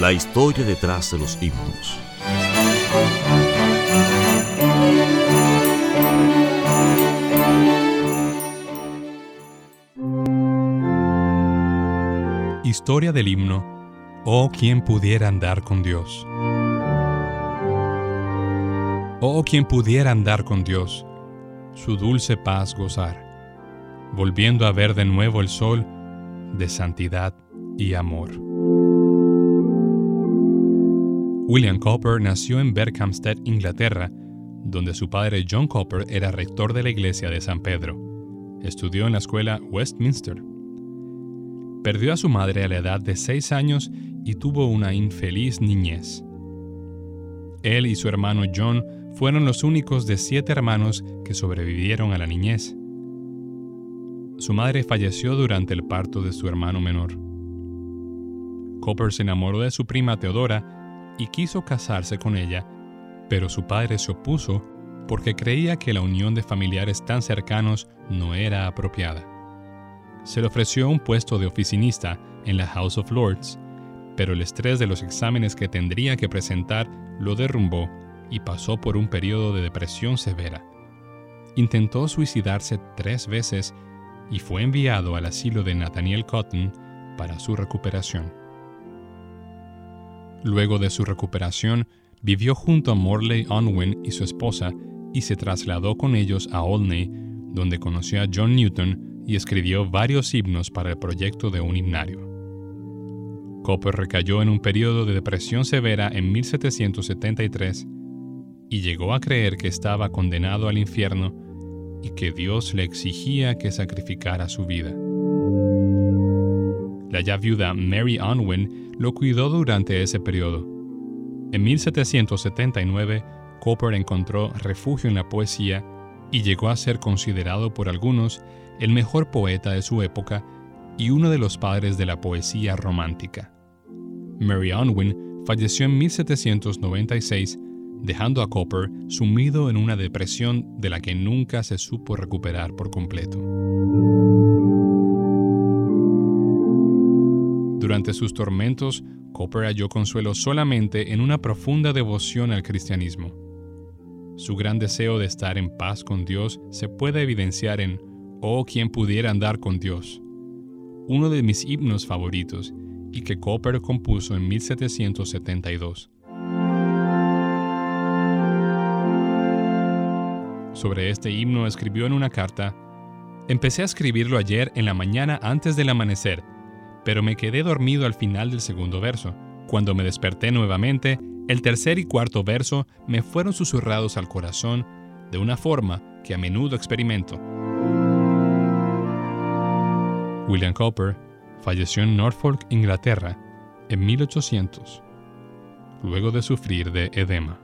La historia detrás de los himnos. Historia del himno Oh quien pudiera andar con Dios. Oh quien pudiera andar con Dios, su dulce paz gozar, volviendo a ver de nuevo el sol de santidad y amor. William Cowper nació en Berkhamsted, Inglaterra, donde su padre John Cowper era rector de la iglesia de San Pedro. Estudió en la escuela Westminster. Perdió a su madre a la edad de seis años y tuvo una infeliz niñez. Él y su hermano John fueron los únicos de siete hermanos que sobrevivieron a la niñez. Su madre falleció durante el parto de su hermano menor. Copper se enamoró de su prima Teodora y quiso casarse con ella, pero su padre se opuso porque creía que la unión de familiares tan cercanos no era apropiada. Se le ofreció un puesto de oficinista en la House of Lords, pero el estrés de los exámenes que tendría que presentar lo derrumbó y pasó por un periodo de depresión severa. Intentó suicidarse tres veces y fue enviado al asilo de Nathaniel Cotton para su recuperación. Luego de su recuperación, vivió junto a Morley Unwin y su esposa y se trasladó con ellos a Olney, donde conoció a John Newton y escribió varios himnos para el proyecto de un himnario. Copper recayó en un periodo de depresión severa en 1773 y llegó a creer que estaba condenado al infierno y que Dios le exigía que sacrificara su vida. La ya viuda Mary Unwin lo cuidó durante ese periodo. En 1779, Copper encontró refugio en la poesía y llegó a ser considerado por algunos el mejor poeta de su época y uno de los padres de la poesía romántica. Mary Unwin falleció en 1796, dejando a Copper sumido en una depresión de la que nunca se supo recuperar por completo. Durante sus tormentos, Copper halló consuelo solamente en una profunda devoción al cristianismo. Su gran deseo de estar en paz con Dios se puede evidenciar en Oh, quien pudiera andar con Dios, uno de mis himnos favoritos y que Copper compuso en 1772. Sobre este himno escribió en una carta, Empecé a escribirlo ayer en la mañana antes del amanecer, pero me quedé dormido al final del segundo verso. Cuando me desperté nuevamente, el tercer y cuarto verso me fueron susurrados al corazón de una forma que a menudo experimento. William Cowper falleció en Norfolk, Inglaterra, en 1800, luego de sufrir de edema.